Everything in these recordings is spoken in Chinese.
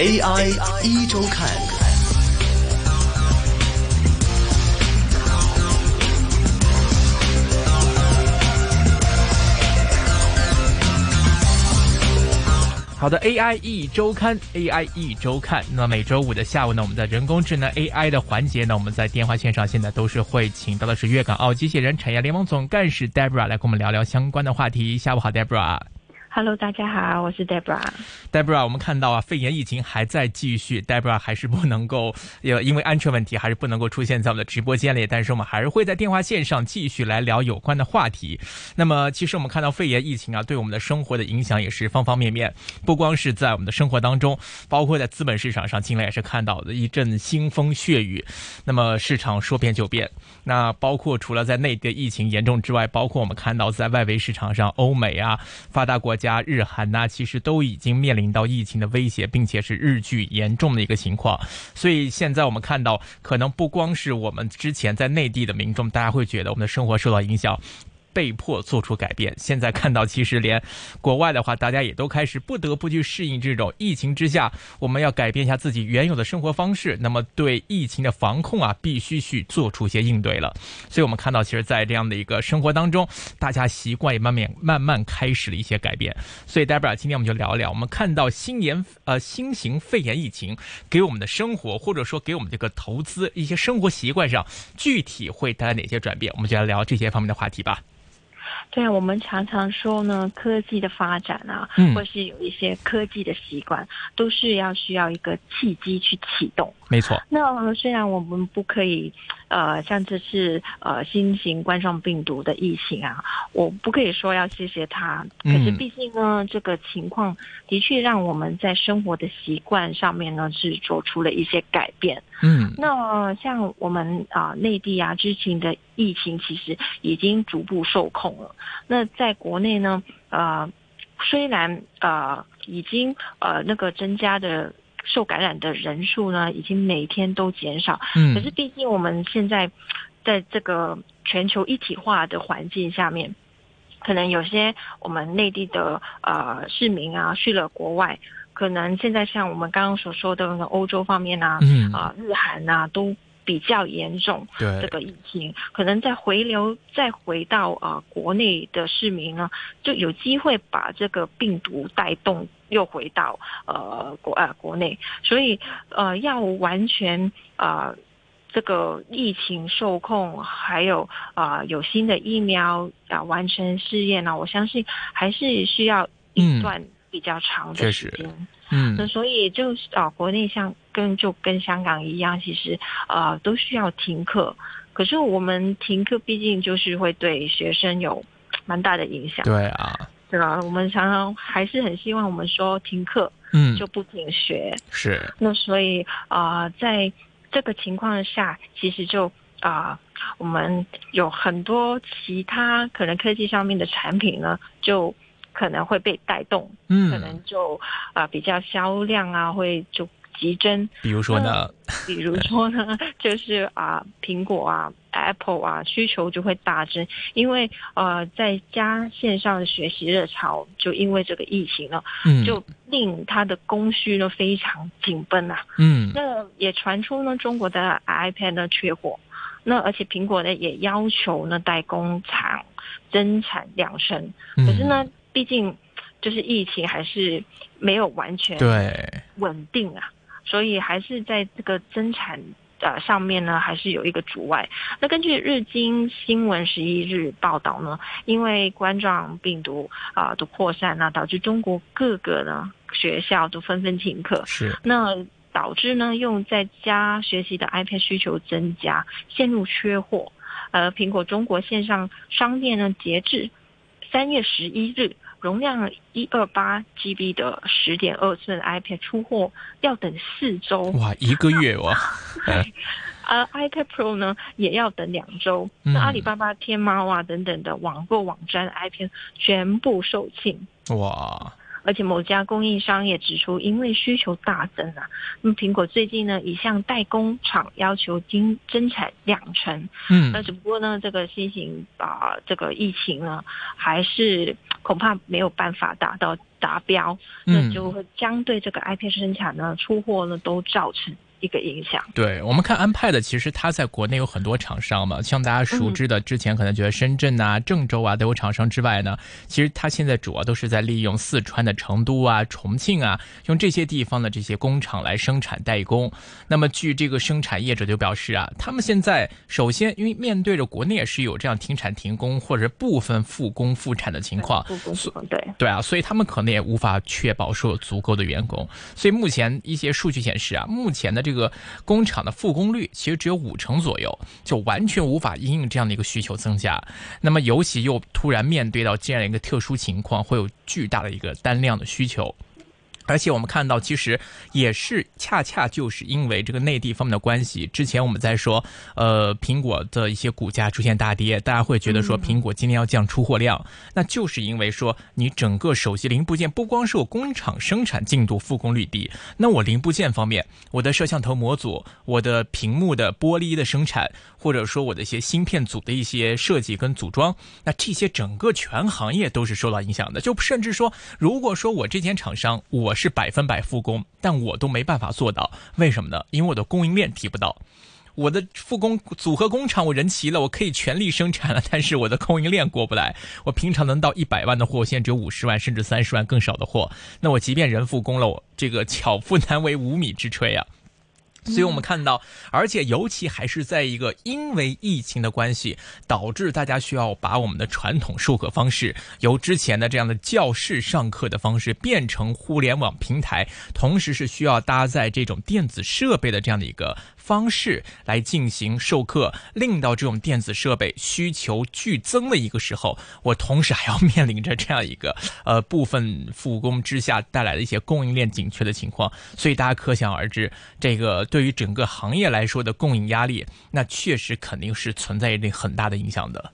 AI 一周看。好的，AI 一周刊，AI 一周刊。那每周五的下午呢，我们在人工智能 AI 的环节呢，我们在电话线上现在都是会请到的是粤港澳机器人产业联盟总干事 Debra 来跟我们聊聊相关的话题。下午好，Debra。Hello，大家好，我是 Debra。Debra，我们看到啊，肺炎疫情还在继续，Debra 还是不能够，呃，因为安全问题，还是不能够出现在我们的直播间里。但是我们还是会在电话线上继续来聊有关的话题。那么，其实我们看到肺炎疫情啊，对我们的生活的影响也是方方面面，不光是在我们的生活当中，包括在资本市场上，近来也是看到的一阵腥风血雨。那么市场说变就变。那包括除了在内地疫情严重之外，包括我们看到在外围市场上，欧美啊，发达国。加日韩呢，其实都已经面临到疫情的威胁，并且是日剧严重的一个情况。所以现在我们看到，可能不光是我们之前在内地的民众，大家会觉得我们的生活受到影响。被迫做出改变。现在看到，其实连国外的话，大家也都开始不得不去适应这种疫情之下，我们要改变一下自己原有的生活方式。那么，对疫情的防控啊，必须去做出一些应对了。所以我们看到，其实，在这样的一个生活当中，大家习惯也慢慢慢慢开始了一些改变。所以戴尔今天我们就聊一聊，我们看到新年呃新型肺炎疫情给我们的生活，或者说给我们这个投资一些生活习惯上，具体会带来哪些转变？我们就来聊这些方面的话题吧。对啊，我们常常说呢，科技的发展啊，或是有一些科技的习惯，都是要需要一个契机去启动。没错。那虽然我们不可以，呃，像这次呃新型冠状病毒的疫情啊，我不可以说要谢谢它。可是毕竟呢，这个情况的确让我们在生活的习惯上面呢是做出了一些改变。嗯。那像我们啊内地啊之前的疫情其实已经逐步受控了。那在国内呢，呃，虽然呃已经呃那个增加的受感染的人数呢，已经每天都减少，嗯，可是毕竟我们现在在这个全球一体化的环境下面，可能有些我们内地的呃市民啊去了国外，可能现在像我们刚刚所说的那个欧洲方面啊，嗯。啊日韩啊都。比较严重，对。这个疫情，可能再回流，再回到啊国内的市民呢，就有机会把这个病毒带动又回到呃国啊国内，所以呃要完全啊这个疫情受控，还有啊有新的疫苗啊完成试验呢，我相信还是需要一段比较长的时间。嗯，那所以就啊，国内像跟就跟香港一样，其实啊都需要停课。可是我们停课，毕竟就是会对学生有蛮大的影响。对啊，对吧？我们常常还是很希望我们说停课，嗯，就不停学。是。那所以啊，在这个情况下，其实就啊，我们有很多其他可能科技上面的产品呢，就。可能会被带动，嗯，可能就啊比较销量啊会就急增。比如说呢？比如说呢，就是啊苹果啊 Apple 啊需求就会大增，因为呃在家线上的学习热潮，就因为这个疫情了，嗯，就令它的供需呢非常紧绷啊。嗯，那也传出呢中国的 iPad 呢缺货，那而且苹果呢也要求呢代工厂增产两成，可是呢。毕竟，就是疫情还是没有完全对稳定啊，所以还是在这个增产呃上面呢，还是有一个阻碍。那根据日经新闻十一日报道呢，因为冠状病毒啊的扩散呢，导致中国各个呢学校都纷纷停课，是那导致呢用在家学习的 iPad 需求增加，陷入缺货。呃，苹果中国线上商店呢，截至。三月十一日，容量一二八 GB 的十点二寸 iPad 出货要等四周，哇，一个月哇！而，iPad Pro 呢也要等两周。那阿里巴巴、天猫啊等等的网购网站 iPad 全部售罄，哇！而且某家供应商也指出，因为需求大增啊，那么苹果最近呢已向代工厂要求增增产两成。嗯，那只不过呢，这个新型啊这个疫情呢，还是恐怕没有办法达到达标，那就会将对这个 iPad 生产呢、出货呢都造成。一个影响，对我们看安派的，其实它在国内有很多厂商嘛，像大家熟知的，之前可能觉得深圳啊、郑州啊都有厂商之外呢，其实它现在主要都是在利用四川的成都啊、重庆啊，用这些地方的这些工厂来生产代工。那么据这个生产业者就表示啊，他们现在首先因为面对着国内也是有这样停产停工或者部分复工复产的情况，对对啊，所以他们可能也无法确保说有足够的员工。所以目前一些数据显示啊，目前的这这个工厂的复工率其实只有五成左右，就完全无法应应这样的一个需求增加。那么尤其又突然面对到这样一个特殊情况，会有巨大的一个单量的需求。而且我们看到，其实也是恰恰就是因为这个内地方面的关系。之前我们在说，呃，苹果的一些股价出现大跌，大家会觉得说苹果今天要降出货量，那就是因为说你整个手机零部件不光是我工厂生产进度复工率低，那我零部件方面，我的摄像头模组、我的屏幕的玻璃的生产，或者说我的一些芯片组的一些设计跟组装，那这些整个全行业都是受到影响的。就甚至说，如果说我这间厂商我。是百分百复工，但我都没办法做到，为什么呢？因为我的供应链提不到，我的复工组合工厂我人齐了，我可以全力生产了，但是我的供应链过不来。我平常能到一百万的货，现在只有五十万甚至三十万更少的货，那我即便人复工了，我这个巧妇难为无米之炊啊。所以我们看到，而且尤其还是在一个因为疫情的关系，导致大家需要把我们的传统授课方式由之前的这样的教室上课的方式变成互联网平台，同时是需要搭载这种电子设备的这样的一个。方式来进行授课，令到这种电子设备需求剧增的一个时候，我同时还要面临着这样一个 呃部分复工之下带来的一些供应链紧缺的情况，所以大家可想而知，这个对于整个行业来说的供应压力，那确实肯定是存在一定很大的影响的。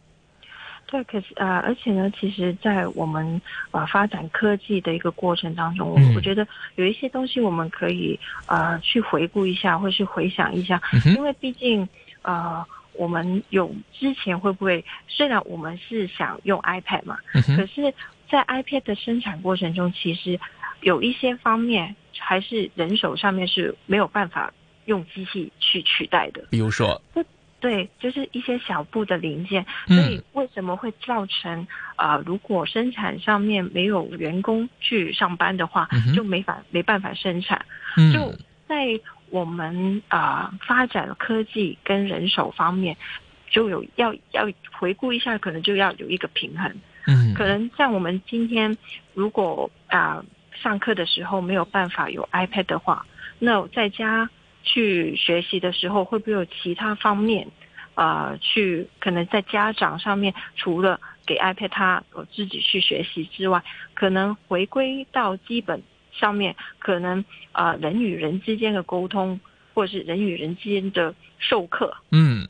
对，可是呃，而且呢，其实，在我们呃发展科技的一个过程当中，我我觉得有一些东西我们可以呃去回顾一下，或是回想一下，因为毕竟呃我们有之前会不会，虽然我们是想用 iPad 嘛，可是，在 iPad 的生产过程中，其实有一些方面还是人手上面是没有办法用机器去取代的，比如说。对，就是一些小部的零件，所以为什么会造成啊？如果生产上面没有员工去上班的话，就没法没办法生产。就在我们啊发展科技跟人手方面，就有要要回顾一下，可能就要有一个平衡。嗯，可能像我们今天如果啊上课的时候没有办法有 iPad 的话，那在家。去学习的时候，会不会有其他方面，啊，去可能在家长上面，除了给 iPad 他我自己去学习之外，可能回归到基本上面，可能啊人与人之间的沟通，或者是人与人之间的授课，嗯。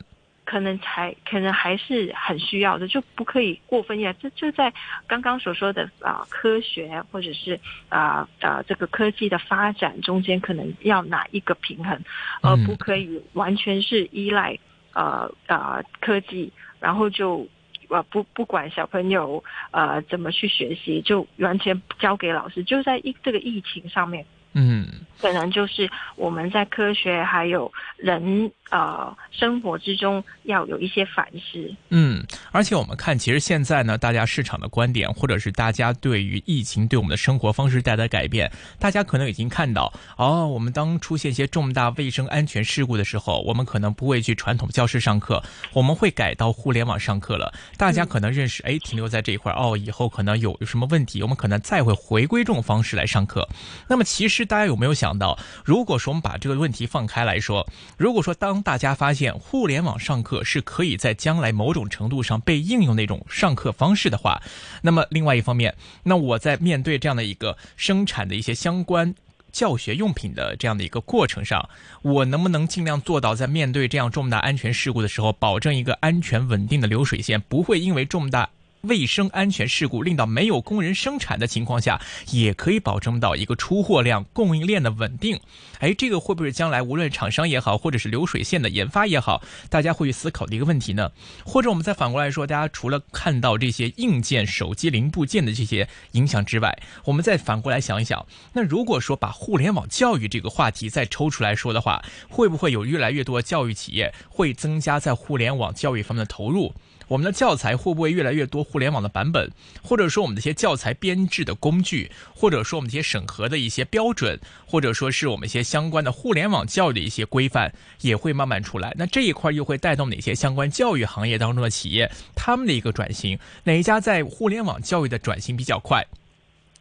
可能才可能还是很需要的，就不可以过分呀。这就在刚刚所说的啊，科学或者是啊啊这个科技的发展中间，可能要拿一个平衡，而不可以完全是依赖呃呃科技，然后就呃不不管小朋友呃怎么去学习，就完全交给老师。就在疫这个疫情上面，嗯，可能就是我们在科学还有人。呃，生活之中要有一些反思。嗯，而且我们看，其实现在呢，大家市场的观点，或者是大家对于疫情对我们的生活方式带来改变，大家可能已经看到，哦，我们当出现一些重大卫生安全事故的时候，我们可能不会去传统教室上课，我们会改到互联网上课了。大家可能认识，哎，停留在这一块哦，以后可能有有什么问题，我们可能再会回归这种方式来上课。那么，其实大家有没有想到，如果说我们把这个问题放开来说，如果说当大家发现互联网上课是可以在将来某种程度上被应用那种上课方式的话，那么另外一方面，那我在面对这样的一个生产的一些相关教学用品的这样的一个过程上，我能不能尽量做到在面对这样重大安全事故的时候，保证一个安全稳定的流水线，不会因为重大。卫生安全事故，令到没有工人生产的情况下，也可以保证到一个出货量、供应链的稳定。哎，这个会不会将来无论厂商也好，或者是流水线的研发也好，大家会去思考的一个问题呢？或者我们再反过来说，大家除了看到这些硬件、手机零部件的这些影响之外，我们再反过来想一想，那如果说把互联网教育这个话题再抽出来说的话，会不会有越来越多教育企业会增加在互联网教育方面的投入？我们的教材会不会越来越多互联网的版本，或者说我们的一些教材编制的工具，或者说我们这些审核的一些标准，或者说是我们一些相关的互联网教育的一些规范，也会慢慢出来。那这一块又会带动哪些相关教育行业当中的企业，他们的一个转型？哪一家在互联网教育的转型比较快？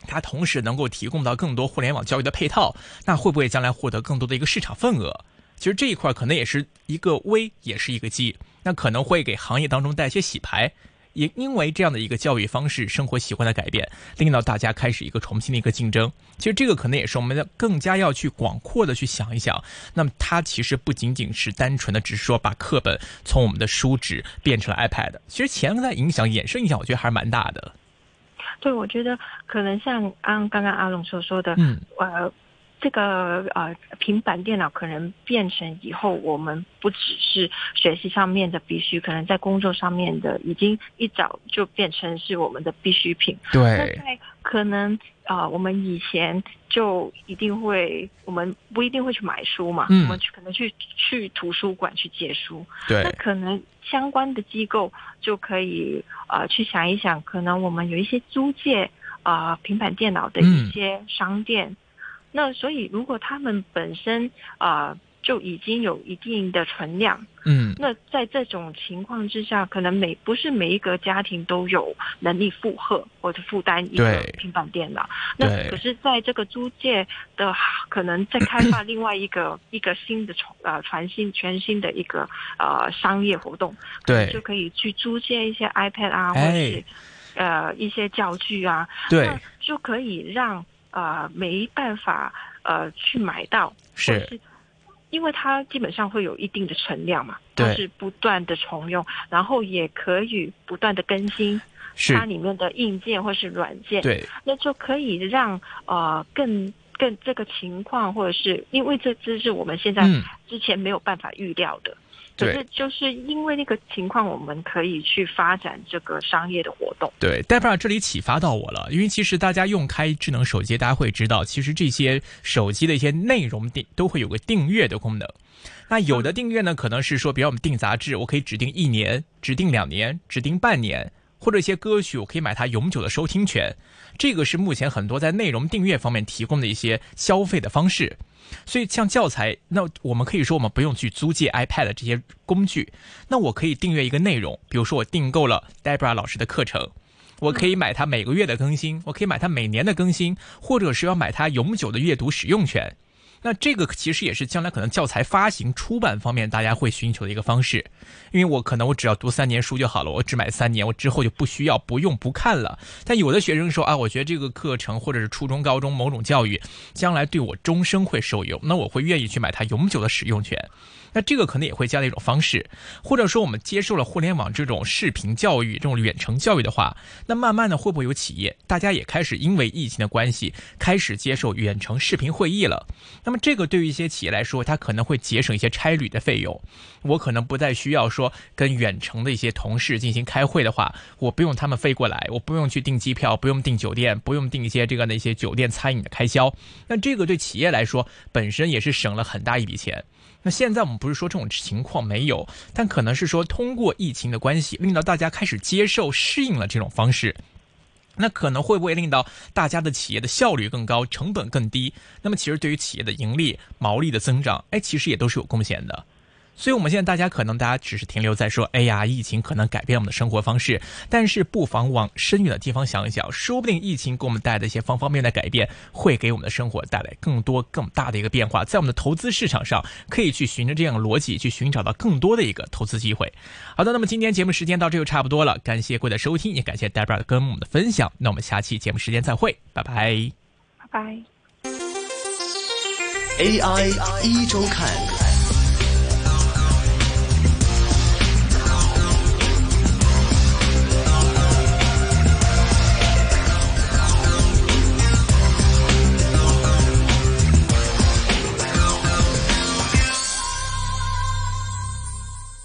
它同时能够提供到更多互联网教育的配套，那会不会将来获得更多的一个市场份额？其实这一块可能也是一个危，也是一个机。那可能会给行业当中带一些洗牌，也因为这样的一个教育方式、生活习惯的改变，令到大家开始一个重新的一个竞争。其实这个可能也是我们的更加要去广阔的去想一想。那么它其实不仅仅是单纯的只是说把课本从我们的书纸变成了 iPad，其实潜在影响、衍生影响，我觉得还是蛮大的。对，我觉得可能像按刚刚阿龙所说的，嗯，呃。这个呃，平板电脑可能变成以后我们不只是学习上面的必须，可能在工作上面的已经一早就变成是我们的必需品。对。那在可能啊，我们以前就一定会，我们不一定会去买书嘛，嗯，我们去可能去去图书馆去借书。对。那可能相关的机构就可以啊去想一想，可能我们有一些租借啊平板电脑的一些商店。那所以，如果他们本身啊就已经有一定的存量，嗯，那在这种情况之下，可能每不是每一个家庭都有能力负荷或者负担一个平板电脑。那可是在这个租借的，可能在开发另外一个 一个新的传呃全新全新的一个呃商业活动，对，就可以去租借一些 iPad 啊，或者是呃一些教具啊，对，就可以让。呃，没办法呃去买到，是，因为它基本上会有一定的存量嘛，它是不断的重用，然后也可以不断的更新它里面的硬件或是软件，对，那就可以让呃更更这个情况，或者是因为这只是我们现在之前没有办法预料的。可是就是因为那个情况，我们可以去发展这个商业的活动。对，戴夫尔这里启发到我了，因为其实大家用开智能手机，大家会知道，其实这些手机的一些内容订都会有个订阅的功能。那有的订阅呢，可能是说，比如我们订杂志，我可以指定一年、指定两年、指定半年，或者一些歌曲，我可以买它永久的收听权。这个是目前很多在内容订阅方面提供的一些消费的方式。所以，像教材，那我们可以说，我们不用去租借 iPad 这些工具，那我可以订阅一个内容，比如说我订购了 Debra 老师的课程，我可以买它每个月的更新，我可以买它每年的更新，或者是要买它永久的阅读使用权。那这个其实也是将来可能教材发行出版方面大家会寻求的一个方式，因为我可能我只要读三年书就好了，我只买三年，我之后就不需要不用不看了。但有的学生说啊，我觉得这个课程或者是初中高中某种教育，将来对我终生会受用，那我会愿意去买它永久的使用权。那这个可能也会加的一种方式，或者说我们接受了互联网这种视频教育、这种远程教育的话，那慢慢的会不会有企业，大家也开始因为疫情的关系，开始接受远程视频会议了？那么这个对于一些企业来说，它可能会节省一些差旅的费用。我可能不再需要说跟远程的一些同事进行开会的话，我不用他们飞过来，我不用去订机票，不用订酒店，不用订一些这个那些酒店餐饮的开销。那这个对企业来说，本身也是省了很大一笔钱。那现在我们不是说这种情况没有，但可能是说通过疫情的关系，令到大家开始接受、适应了这种方式。那可能会不会令到大家的企业的效率更高、成本更低？那么其实对于企业的盈利、毛利的增长，哎，其实也都是有贡献的。所以，我们现在大家可能大家只是停留在说，哎呀，疫情可能改变我们的生活方式，但是不妨往深远的地方想一想，说不定疫情给我们带来的一些方方面面的改变，会给我们的生活带来更多更大的一个变化，在我们的投资市场上，可以去循着这样的逻辑去寻找到更多的一个投资机会。好的，那么今天节目时间到这就差不多了，感谢各位的收听，也感谢 Debra 跟我们的分享。那我们下期节目时间再会，拜拜，拜拜。AI 一周看。